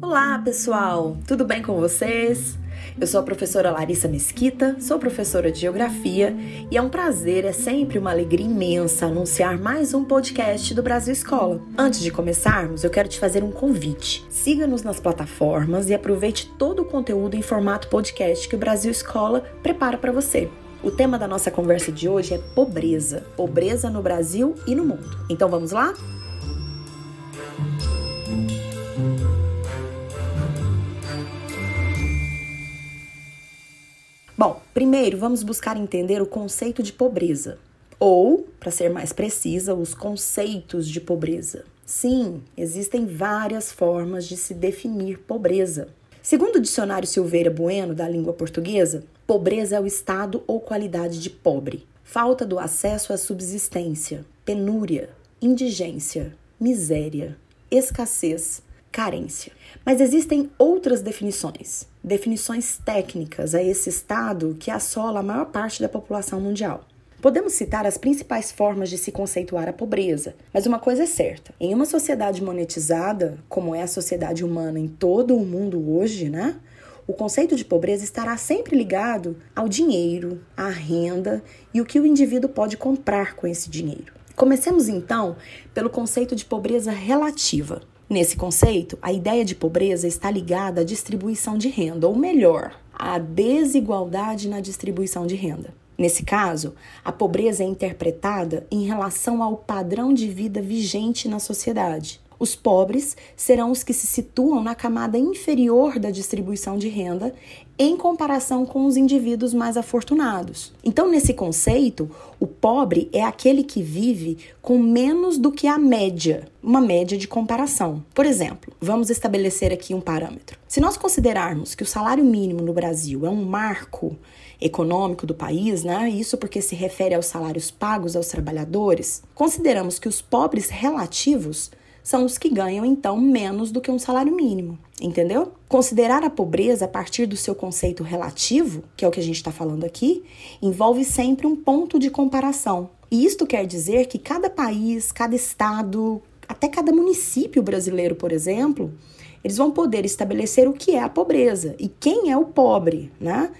Olá, pessoal! Tudo bem com vocês? Eu sou a professora Larissa Mesquita, sou professora de Geografia e é um prazer, é sempre uma alegria imensa anunciar mais um podcast do Brasil Escola. Antes de começarmos, eu quero te fazer um convite. Siga-nos nas plataformas e aproveite todo o conteúdo em formato podcast que o Brasil Escola prepara para você. O tema da nossa conversa de hoje é pobreza. Pobreza no Brasil e no mundo. Então vamos lá? Bom, primeiro vamos buscar entender o conceito de pobreza, ou, para ser mais precisa, os conceitos de pobreza. Sim, existem várias formas de se definir pobreza. Segundo o dicionário Silveira Bueno da língua portuguesa, pobreza é o estado ou qualidade de pobre, falta do acesso à subsistência, penúria, indigência, miséria, escassez, carência. Mas existem outras definições, definições técnicas a esse estado que assola a maior parte da população mundial. Podemos citar as principais formas de se conceituar a pobreza, mas uma coisa é certa: em uma sociedade monetizada, como é a sociedade humana em todo o mundo hoje, né? O conceito de pobreza estará sempre ligado ao dinheiro, à renda e o que o indivíduo pode comprar com esse dinheiro. Comecemos então pelo conceito de pobreza relativa. Nesse conceito, a ideia de pobreza está ligada à distribuição de renda, ou melhor, à desigualdade na distribuição de renda. Nesse caso, a pobreza é interpretada em relação ao padrão de vida vigente na sociedade. Os pobres serão os que se situam na camada inferior da distribuição de renda em comparação com os indivíduos mais afortunados. Então, nesse conceito, o pobre é aquele que vive com menos do que a média, uma média de comparação. Por exemplo, vamos estabelecer aqui um parâmetro. Se nós considerarmos que o salário mínimo no Brasil é um marco econômico do país, né? Isso porque se refere aos salários pagos aos trabalhadores, consideramos que os pobres relativos são os que ganham então menos do que um salário mínimo, entendeu? Considerar a pobreza a partir do seu conceito relativo, que é o que a gente está falando aqui, envolve sempre um ponto de comparação. E isto quer dizer que cada país, cada estado, até cada município brasileiro, por exemplo, eles vão poder estabelecer o que é a pobreza e quem é o pobre, né?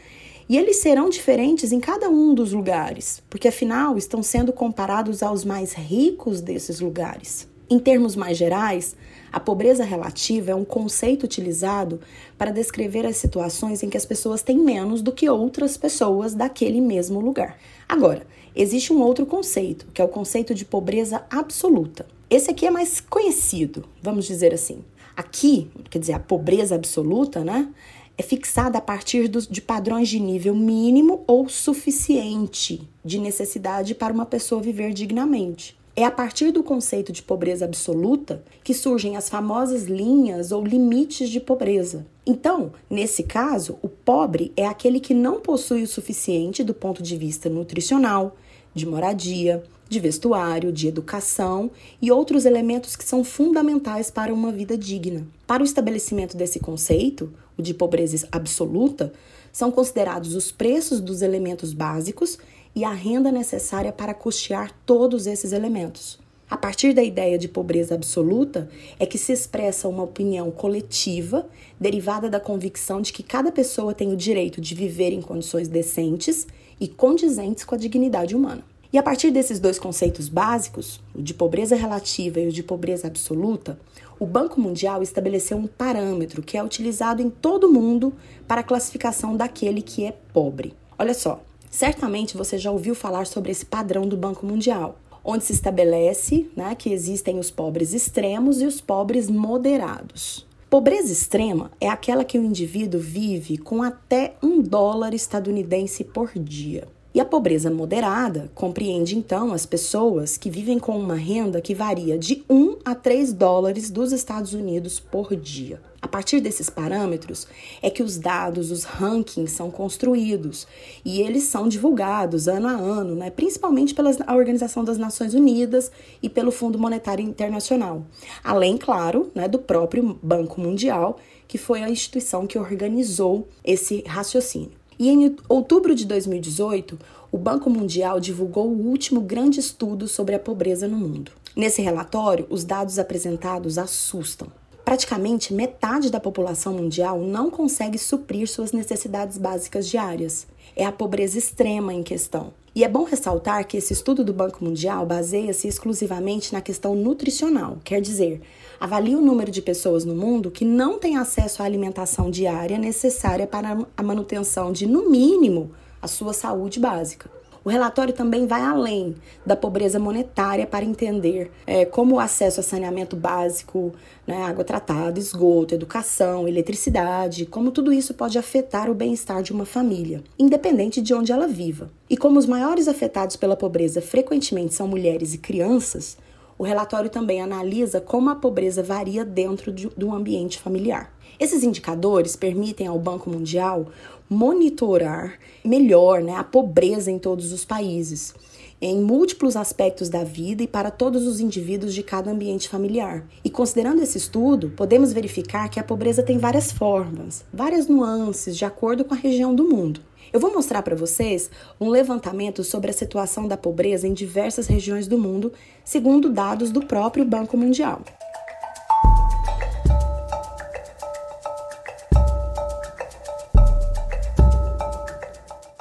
E eles serão diferentes em cada um dos lugares, porque afinal estão sendo comparados aos mais ricos desses lugares. Em termos mais gerais, a pobreza relativa é um conceito utilizado para descrever as situações em que as pessoas têm menos do que outras pessoas daquele mesmo lugar. Agora, existe um outro conceito, que é o conceito de pobreza absoluta. Esse aqui é mais conhecido, vamos dizer assim. Aqui, quer dizer, a pobreza absoluta, né? É fixada a partir de padrões de nível mínimo ou suficiente de necessidade para uma pessoa viver dignamente. É a partir do conceito de pobreza absoluta que surgem as famosas linhas ou limites de pobreza. Então, nesse caso, o pobre é aquele que não possui o suficiente do ponto de vista nutricional, de moradia, de vestuário, de educação e outros elementos que são fundamentais para uma vida digna. Para o estabelecimento desse conceito, o de pobreza absoluta, são considerados os preços dos elementos básicos e a renda necessária para custear todos esses elementos. A partir da ideia de pobreza absoluta é que se expressa uma opinião coletiva derivada da convicção de que cada pessoa tem o direito de viver em condições decentes e condizentes com a dignidade humana. E a partir desses dois conceitos básicos, o de pobreza relativa e o de pobreza absoluta, o Banco Mundial estabeleceu um parâmetro que é utilizado em todo o mundo para a classificação daquele que é pobre. Olha só, Certamente você já ouviu falar sobre esse padrão do Banco Mundial, onde se estabelece né, que existem os pobres extremos e os pobres moderados. Pobreza extrema é aquela que o indivíduo vive com até um dólar estadunidense por dia. E a pobreza moderada compreende então as pessoas que vivem com uma renda que varia de 1 a 3 dólares dos Estados Unidos por dia. A partir desses parâmetros é que os dados, os rankings são construídos e eles são divulgados ano a ano, né? principalmente pela Organização das Nações Unidas e pelo Fundo Monetário Internacional. Além, claro, né, do próprio Banco Mundial, que foi a instituição que organizou esse raciocínio. E em outubro de 2018, o Banco Mundial divulgou o último grande estudo sobre a pobreza no mundo. Nesse relatório, os dados apresentados assustam. Praticamente metade da população mundial não consegue suprir suas necessidades básicas diárias. É a pobreza extrema em questão. E é bom ressaltar que esse estudo do Banco Mundial baseia-se exclusivamente na questão nutricional, quer dizer, avalia o número de pessoas no mundo que não têm acesso à alimentação diária necessária para a manutenção de, no mínimo, a sua saúde básica. O relatório também vai além da pobreza monetária para entender é, como o acesso a saneamento básico, né, água tratada, esgoto, educação, eletricidade, como tudo isso pode afetar o bem-estar de uma família, independente de onde ela viva. E como os maiores afetados pela pobreza frequentemente são mulheres e crianças, o relatório também analisa como a pobreza varia dentro de, do ambiente familiar. Esses indicadores permitem ao Banco Mundial monitorar melhor né, a pobreza em todos os países, em múltiplos aspectos da vida e para todos os indivíduos de cada ambiente familiar. E considerando esse estudo, podemos verificar que a pobreza tem várias formas, várias nuances de acordo com a região do mundo. Eu vou mostrar para vocês um levantamento sobre a situação da pobreza em diversas regiões do mundo, segundo dados do próprio Banco Mundial.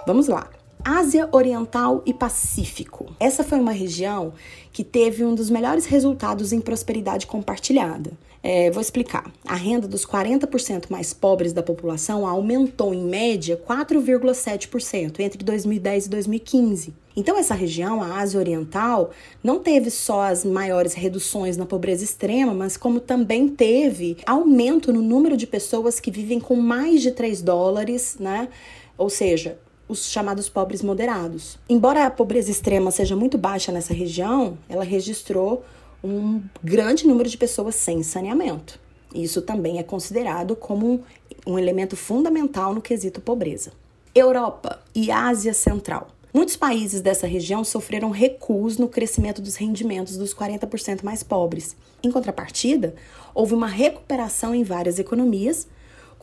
Vamos lá. Ásia Oriental e Pacífico. Essa foi uma região que teve um dos melhores resultados em prosperidade compartilhada. É, vou explicar. A renda dos 40% mais pobres da população aumentou em média 4,7% entre 2010 e 2015. Então, essa região, a Ásia Oriental, não teve só as maiores reduções na pobreza extrema, mas como também teve aumento no número de pessoas que vivem com mais de 3 dólares, né? Ou seja, os chamados pobres moderados. Embora a pobreza extrema seja muito baixa nessa região, ela registrou um grande número de pessoas sem saneamento. Isso também é considerado como um elemento fundamental no quesito pobreza. Europa e Ásia Central. Muitos países dessa região sofreram recuos no crescimento dos rendimentos dos 40% mais pobres. Em contrapartida, houve uma recuperação em várias economias,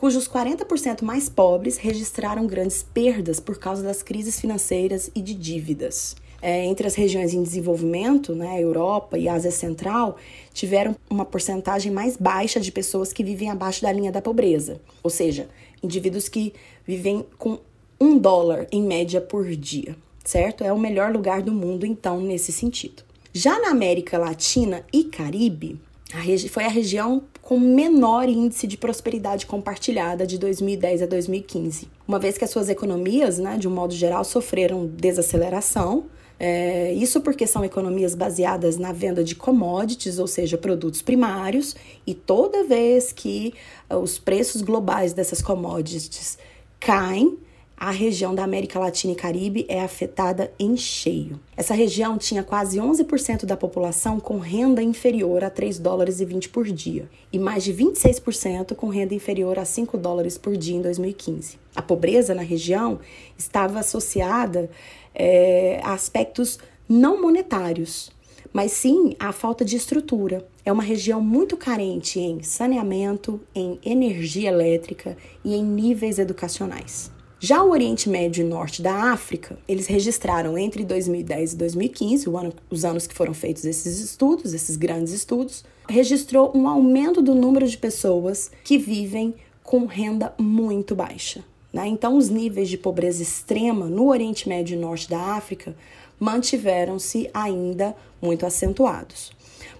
cujos 40% mais pobres registraram grandes perdas por causa das crises financeiras e de dívidas. É, entre as regiões em desenvolvimento, né, Europa e Ásia Central, tiveram uma porcentagem mais baixa de pessoas que vivem abaixo da linha da pobreza, ou seja, indivíduos que vivem com um dólar em média por dia, certo? É o melhor lugar do mundo, então, nesse sentido. Já na América Latina e Caribe, a foi a região com menor índice de prosperidade compartilhada de 2010 a 2015, uma vez que as suas economias, né, de um modo geral, sofreram desaceleração. É, isso porque são economias baseadas na venda de commodities, ou seja, produtos primários, e toda vez que os preços globais dessas commodities caem, a região da América Latina e Caribe é afetada em cheio. Essa região tinha quase 11% da população com renda inferior a 3 dólares e 20 por dia e mais de 26% com renda inferior a 5 dólares por dia em 2015. A pobreza na região estava associada é, a aspectos não monetários, mas sim à falta de estrutura. É uma região muito carente em saneamento, em energia elétrica e em níveis educacionais. Já o Oriente Médio e Norte da África, eles registraram entre 2010 e 2015, ano, os anos que foram feitos esses estudos, esses grandes estudos, registrou um aumento do número de pessoas que vivem com renda muito baixa. Né? Então, os níveis de pobreza extrema no Oriente Médio e Norte da África mantiveram-se ainda muito acentuados.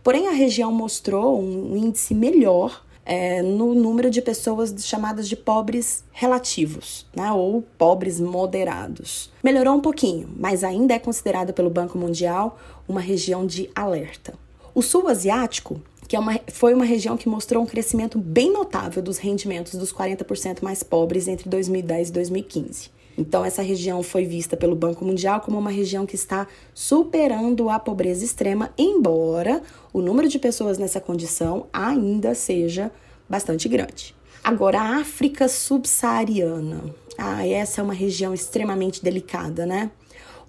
Porém, a região mostrou um índice melhor é, no número de pessoas chamadas de pobres relativos, né, ou pobres moderados. Melhorou um pouquinho, mas ainda é considerada pelo Banco Mundial uma região de alerta. O sul asiático, que é uma, foi uma região que mostrou um crescimento bem notável dos rendimentos dos 40% mais pobres entre 2010 e 2015. Então, essa região foi vista pelo Banco Mundial como uma região que está superando a pobreza extrema, embora o número de pessoas nessa condição ainda seja bastante grande. Agora, a África subsaariana. Ah, essa é uma região extremamente delicada, né?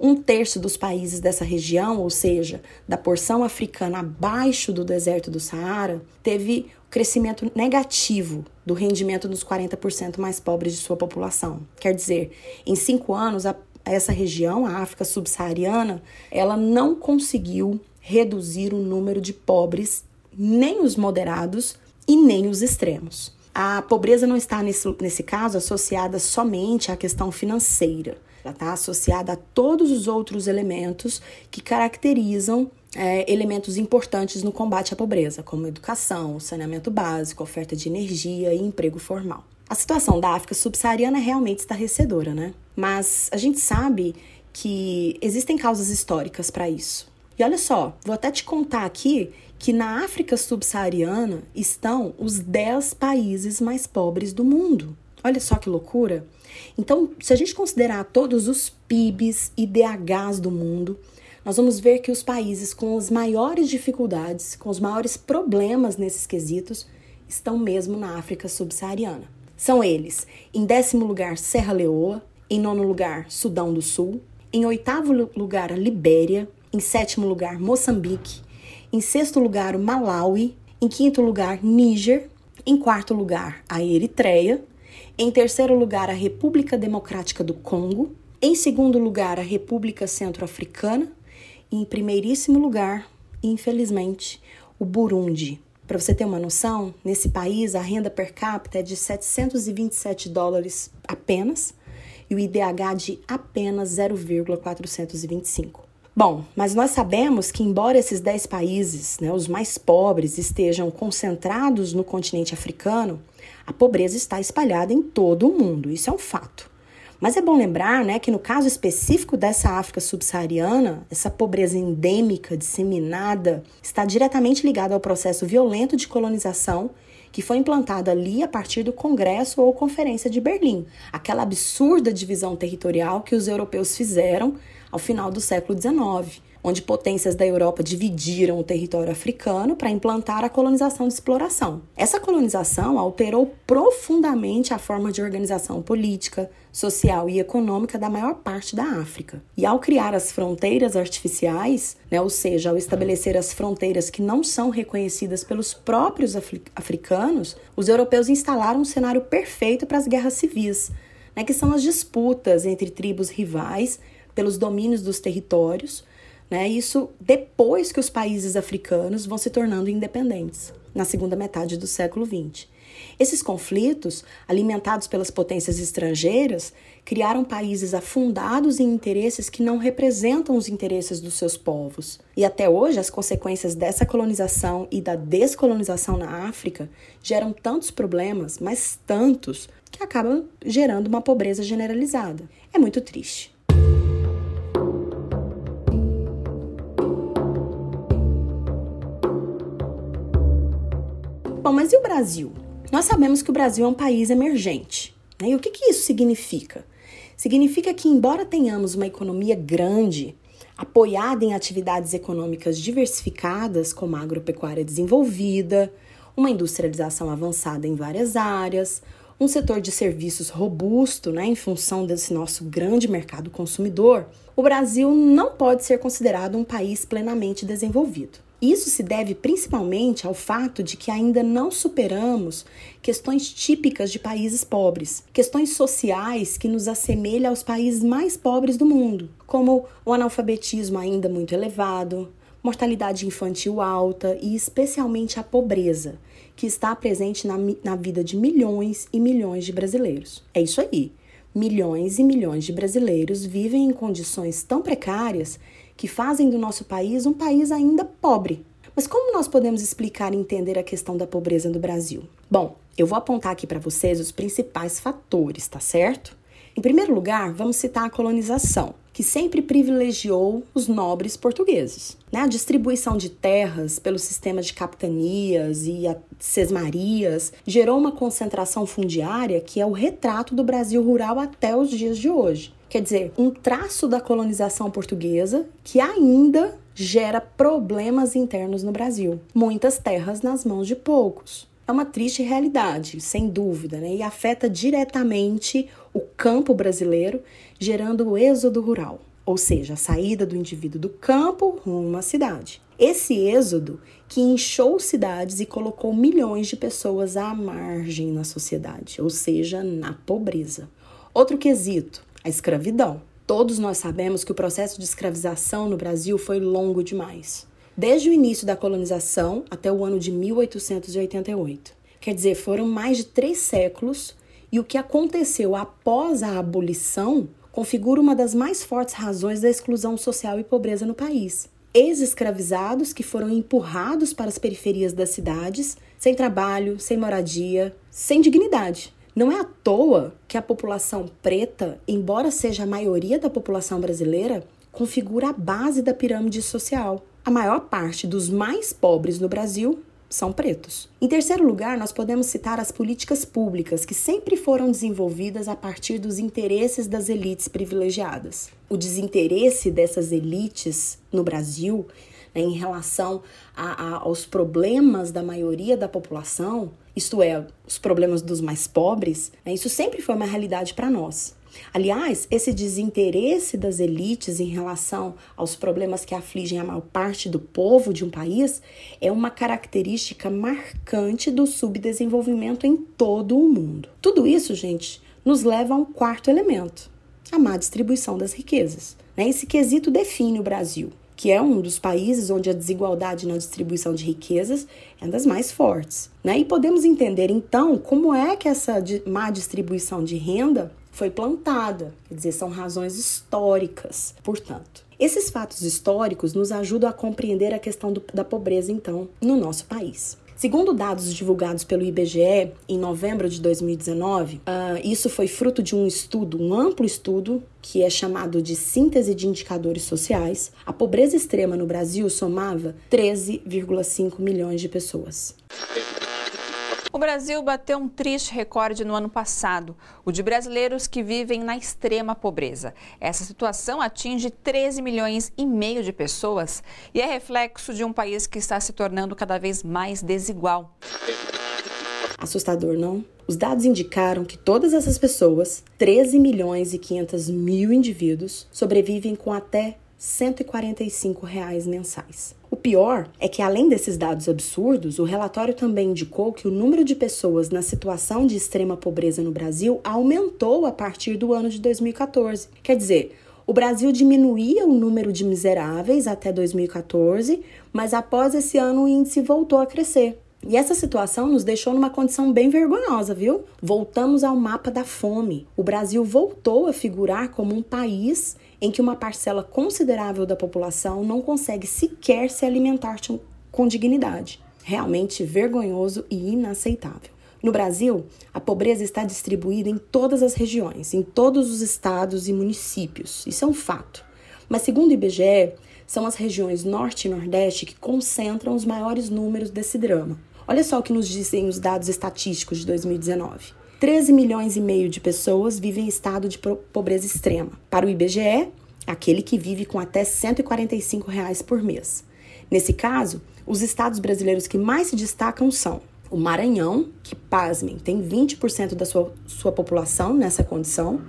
Um terço dos países dessa região, ou seja, da porção africana abaixo do deserto do Saara, teve crescimento negativo do rendimento dos 40% mais pobres de sua população. Quer dizer, em cinco anos, a, essa região, a África subsaariana, ela não conseguiu reduzir o número de pobres, nem os moderados e nem os extremos. A pobreza não está, nesse, nesse caso, associada somente à questão financeira. Ela está associada a todos os outros elementos que caracterizam é, elementos importantes no combate à pobreza, como educação, saneamento básico, oferta de energia e emprego formal. A situação da África subsaariana é realmente estarrecedora, né? Mas a gente sabe que existem causas históricas para isso. E olha só, vou até te contar aqui que na África subsaariana estão os 10 países mais pobres do mundo. Olha só que loucura! Então, se a gente considerar todos os PIBs e DHs do mundo, nós vamos ver que os países com as maiores dificuldades, com os maiores problemas nesses quesitos, estão mesmo na África subsaariana. São eles, em décimo lugar, Serra Leoa, em nono lugar, Sudão do Sul, em oitavo lugar, Libéria, em sétimo lugar, Moçambique, em sexto lugar, Malawi, em quinto lugar, Níger, em quarto lugar, a Eritreia, em terceiro lugar, a República Democrática do Congo, em segundo lugar, a República Centro-Africana em primeiríssimo lugar, infelizmente, o Burundi. Para você ter uma noção, nesse país a renda per capita é de 727 dólares apenas e o IDH de apenas 0,425. Bom, mas nós sabemos que, embora esses 10 países, né, os mais pobres, estejam concentrados no continente africano, a pobreza está espalhada em todo o mundo. Isso é um fato. Mas é bom lembrar né, que, no caso específico dessa África subsaariana, essa pobreza endêmica, disseminada, está diretamente ligada ao processo violento de colonização que foi implantada ali a partir do Congresso ou Conferência de Berlim, aquela absurda divisão territorial que os europeus fizeram ao final do século XIX, onde potências da Europa dividiram o território africano para implantar a colonização de exploração. Essa colonização alterou profundamente a forma de organização política, social e econômica da maior parte da África. E ao criar as fronteiras artificiais, né, ou seja, ao estabelecer as fronteiras que não são reconhecidas pelos próprios africanos, os europeus instalaram um cenário perfeito para as guerras civis, né, que são as disputas entre tribos rivais pelos domínios dos territórios, né? Isso depois que os países africanos vão se tornando independentes, na segunda metade do século XX. Esses conflitos, alimentados pelas potências estrangeiras, criaram países afundados em interesses que não representam os interesses dos seus povos. E até hoje, as consequências dessa colonização e da descolonização na África geram tantos problemas, mas tantos, que acabam gerando uma pobreza generalizada. É muito triste. Bom, mas e o Brasil? Nós sabemos que o Brasil é um país emergente. Né? E o que, que isso significa? Significa que, embora tenhamos uma economia grande, apoiada em atividades econômicas diversificadas, como a agropecuária desenvolvida, uma industrialização avançada em várias áreas, um setor de serviços robusto, né, em função desse nosso grande mercado consumidor, o Brasil não pode ser considerado um país plenamente desenvolvido. Isso se deve principalmente ao fato de que ainda não superamos questões típicas de países pobres, questões sociais que nos assemelham aos países mais pobres do mundo, como o analfabetismo ainda muito elevado, mortalidade infantil alta e especialmente a pobreza, que está presente na, na vida de milhões e milhões de brasileiros. É isso aí. Milhões e milhões de brasileiros vivem em condições tão precárias que fazem do nosso país um país ainda pobre. Mas como nós podemos explicar e entender a questão da pobreza no Brasil? Bom, eu vou apontar aqui para vocês os principais fatores, tá certo? Em primeiro lugar, vamos citar a colonização, que sempre privilegiou os nobres portugueses. Né? A distribuição de terras pelo sistema de capitanias e sesmarias gerou uma concentração fundiária que é o retrato do Brasil rural até os dias de hoje. Quer dizer, um traço da colonização portuguesa que ainda gera problemas internos no Brasil. Muitas terras nas mãos de poucos. É uma triste realidade, sem dúvida, né? e afeta diretamente o campo brasileiro, gerando o êxodo rural. ou seja, a saída do indivíduo do campo rumo à cidade. Esse êxodo que inchou cidades e colocou milhões de pessoas à margem na sociedade, ou seja, na pobreza. Outro quesito, a escravidão. Todos nós sabemos que o processo de escravização no Brasil foi longo demais. Desde o início da colonização até o ano de 1888. Quer dizer, foram mais de três séculos e o que aconteceu após a abolição configura uma das mais fortes razões da exclusão social e pobreza no país. Ex-escravizados que foram empurrados para as periferias das cidades, sem trabalho, sem moradia, sem dignidade. Não é à toa que a população preta, embora seja a maioria da população brasileira, configura a base da pirâmide social. A maior parte dos mais pobres no Brasil são pretos. Em terceiro lugar, nós podemos citar as políticas públicas que sempre foram desenvolvidas a partir dos interesses das elites privilegiadas. O desinteresse dessas elites no Brasil né, em relação a, a, aos problemas da maioria da população, isto é, os problemas dos mais pobres, né, isso sempre foi uma realidade para nós. Aliás, esse desinteresse das elites em relação aos problemas que afligem a maior parte do povo de um país é uma característica marcante do subdesenvolvimento em todo o mundo. Tudo isso, gente, nos leva a um quarto elemento: a má distribuição das riquezas. Né? Esse quesito define o Brasil que é um dos países onde a desigualdade na distribuição de riquezas é das mais fortes. Né? E podemos entender então como é que essa má distribuição de renda foi plantada, quer dizer, são razões históricas, portanto. Esses fatos históricos nos ajudam a compreender a questão do, da pobreza, então, no nosso país. Segundo dados divulgados pelo IBGE em novembro de 2019, uh, ah, isso foi fruto de um estudo, um amplo estudo, que é chamado de Síntese de Indicadores Sociais. A pobreza extrema no Brasil somava 13,5 milhões de pessoas. O Brasil bateu um triste recorde no ano passado, o de brasileiros que vivem na extrema pobreza. Essa situação atinge 13 milhões e meio de pessoas e é reflexo de um país que está se tornando cada vez mais desigual. Assustador, não? Os dados indicaram que todas essas pessoas, 13 milhões e 500 mil indivíduos, sobrevivem com até 145 reais mensais. O pior é que, além desses dados absurdos, o relatório também indicou que o número de pessoas na situação de extrema pobreza no Brasil aumentou a partir do ano de 2014. Quer dizer, o Brasil diminuía o número de miseráveis até 2014, mas após esse ano o índice voltou a crescer. E essa situação nos deixou numa condição bem vergonhosa, viu? Voltamos ao mapa da fome. O Brasil voltou a figurar como um país em que uma parcela considerável da população não consegue sequer se alimentar com dignidade. Realmente vergonhoso e inaceitável. No Brasil, a pobreza está distribuída em todas as regiões, em todos os estados e municípios. Isso é um fato. Mas, segundo o IBGE, são as regiões Norte e Nordeste que concentram os maiores números desse drama. Olha só o que nos dizem os dados estatísticos de 2019. 13 milhões e meio de pessoas vivem em estado de pobreza extrema. Para o IBGE, aquele que vive com até 145 reais por mês. Nesse caso, os estados brasileiros que mais se destacam são o Maranhão, que, pasmem, tem 20% da sua, sua população nessa condição,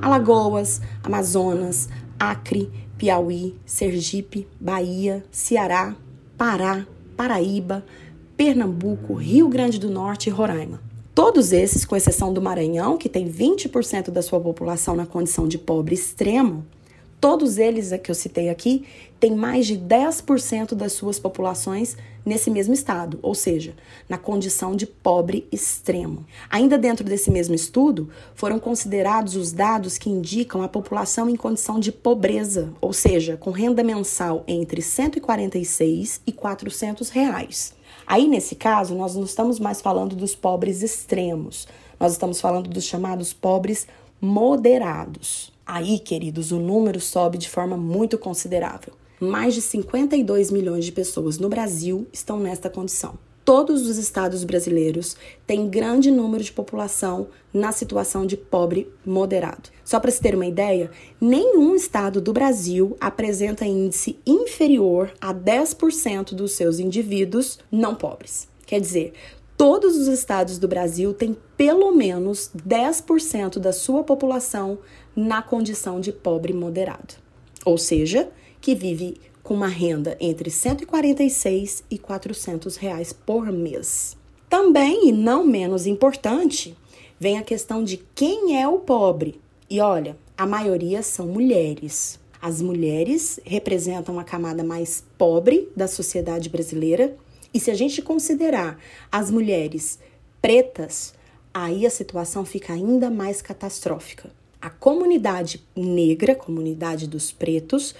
Alagoas, Amazonas, Acre, Piauí, Sergipe, Bahia, Ceará, Pará, Paraíba, Pernambuco, Rio Grande do Norte e Roraima. Todos esses, com exceção do Maranhão, que tem 20% da sua população na condição de pobre extremo, todos eles que eu citei aqui têm mais de 10% das suas populações nesse mesmo estado, ou seja, na condição de pobre extremo. Ainda dentro desse mesmo estudo, foram considerados os dados que indicam a população em condição de pobreza, ou seja, com renda mensal entre 146 e 400 reais. Aí, nesse caso, nós não estamos mais falando dos pobres extremos, nós estamos falando dos chamados pobres moderados. Aí, queridos, o número sobe de forma muito considerável. Mais de 52 milhões de pessoas no Brasil estão nesta condição todos os estados brasileiros têm grande número de população na situação de pobre moderado. Só para se ter uma ideia, nenhum estado do Brasil apresenta índice inferior a 10% dos seus indivíduos não pobres. Quer dizer, todos os estados do Brasil têm pelo menos 10% da sua população na condição de pobre moderado. ou seja, que vive com uma renda entre 146 e 400 reais por mês. Também, e não menos importante, vem a questão de quem é o pobre. E olha, a maioria são mulheres. As mulheres representam a camada mais pobre da sociedade brasileira. E se a gente considerar as mulheres pretas, aí a situação fica ainda mais catastrófica. A comunidade negra, comunidade dos pretos,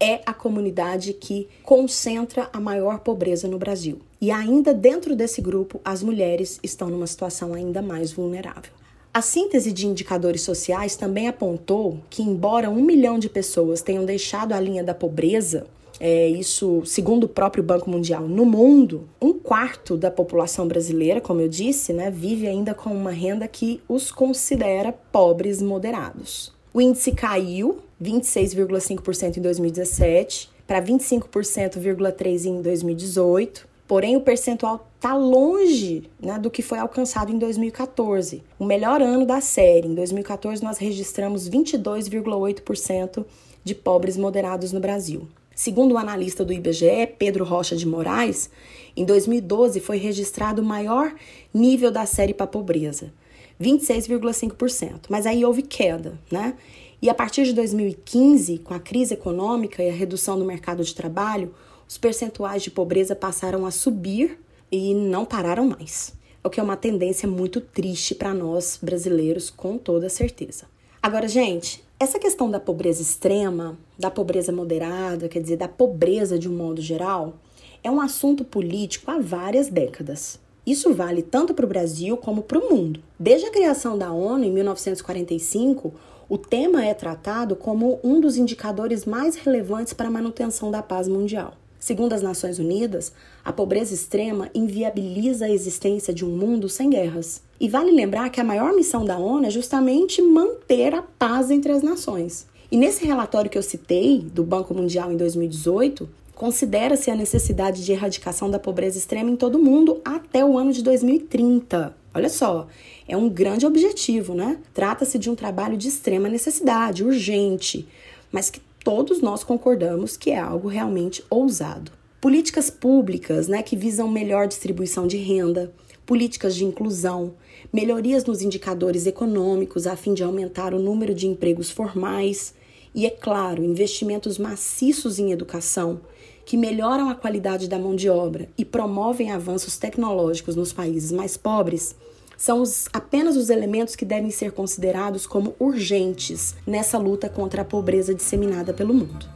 é a comunidade que concentra a maior pobreza no Brasil. E ainda dentro desse grupo, as mulheres estão numa situação ainda mais vulnerável. A síntese de indicadores sociais também apontou que, embora um milhão de pessoas tenham deixado a linha da pobreza, é, isso segundo o próprio Banco Mundial, no mundo, um quarto da população brasileira, como eu disse, né, vive ainda com uma renda que os considera pobres moderados. O índice caiu 26,5% em 2017 para 25,3% em 2018. Porém, o percentual está longe né, do que foi alcançado em 2014, o melhor ano da série. Em 2014, nós registramos 22,8% de pobres moderados no Brasil. Segundo o analista do IBGE, Pedro Rocha de Moraes, em 2012 foi registrado o maior nível da série para pobreza, 26,5%. Mas aí houve queda, né? E a partir de 2015, com a crise econômica e a redução do mercado de trabalho, os percentuais de pobreza passaram a subir e não pararam mais. O que é uma tendência muito triste para nós brasileiros, com toda certeza. Agora, gente, essa questão da pobreza extrema, da pobreza moderada, quer dizer, da pobreza de um modo geral, é um assunto político há várias décadas. Isso vale tanto para o Brasil como para o mundo. Desde a criação da ONU em 1945, o tema é tratado como um dos indicadores mais relevantes para a manutenção da paz mundial. Segundo as Nações Unidas, a pobreza extrema inviabiliza a existência de um mundo sem guerras. E vale lembrar que a maior missão da ONU é justamente manter a paz entre as nações. E nesse relatório que eu citei, do Banco Mundial em 2018, considera-se a necessidade de erradicação da pobreza extrema em todo o mundo até o ano de 2030. Olha só, é um grande objetivo, né? Trata-se de um trabalho de extrema necessidade, urgente, mas que todos nós concordamos que é algo realmente ousado. Políticas públicas né, que visam melhor distribuição de renda, políticas de inclusão, melhorias nos indicadores econômicos a fim de aumentar o número de empregos formais e, é claro, investimentos maciços em educação que melhoram a qualidade da mão de obra e promovem avanços tecnológicos nos países mais pobres são os, apenas os elementos que devem ser considerados como urgentes nessa luta contra a pobreza disseminada pelo mundo.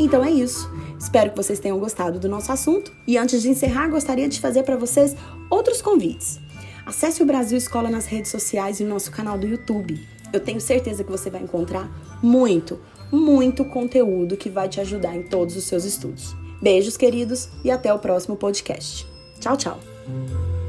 Então é isso. Espero que vocês tenham gostado do nosso assunto. E antes de encerrar, gostaria de fazer para vocês outros convites. Acesse o Brasil Escola nas redes sociais e no nosso canal do YouTube. Eu tenho certeza que você vai encontrar muito, muito conteúdo que vai te ajudar em todos os seus estudos. Beijos, queridos, e até o próximo podcast. Tchau, tchau!